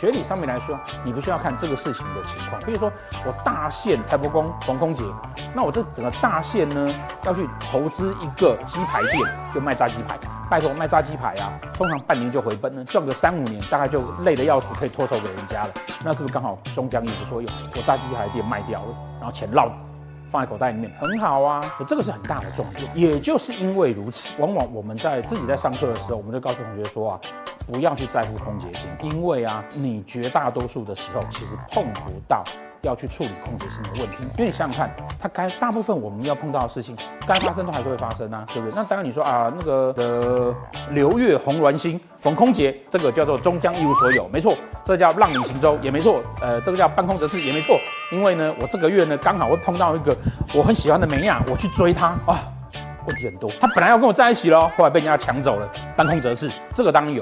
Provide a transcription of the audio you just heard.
学理上面来说，你不需要看这个事情的情况。比如说，我大限台伯公逢空劫，那我这整个大限呢，要去投资一个鸡排店，就卖炸鸡排。拜托，卖炸鸡排啊，通常半年就回本了，赚个三五年，大概就累得要死，可以脱手给人家了。那是不是刚好终将一无所有？我炸鸡排店卖掉了，然后钱落。放在口袋里面很好啊，这个是很大的重点。也就是因为如此，往往我们在自己在上课的时候，我们就告诉同学说啊，不要去在乎空劫星，因为啊，你绝大多数的时候其实碰不到。要去处理空劫星的问题，因为你想想看，它该大部分我们要碰到的事情，该发生都还是会发生啊，对不对？那当然你说啊，那个的流月红鸾星逢空劫，这个叫做终将一无所有，没错，这叫浪里行舟也没错，呃，这个叫半空折翅也没错，因为呢，我这个月呢刚好会碰到一个我很喜欢的美亚，我去追她啊，问题很多，他本来要跟我在一起喽，后来被人家抢走了，半空折翅，这个当然有。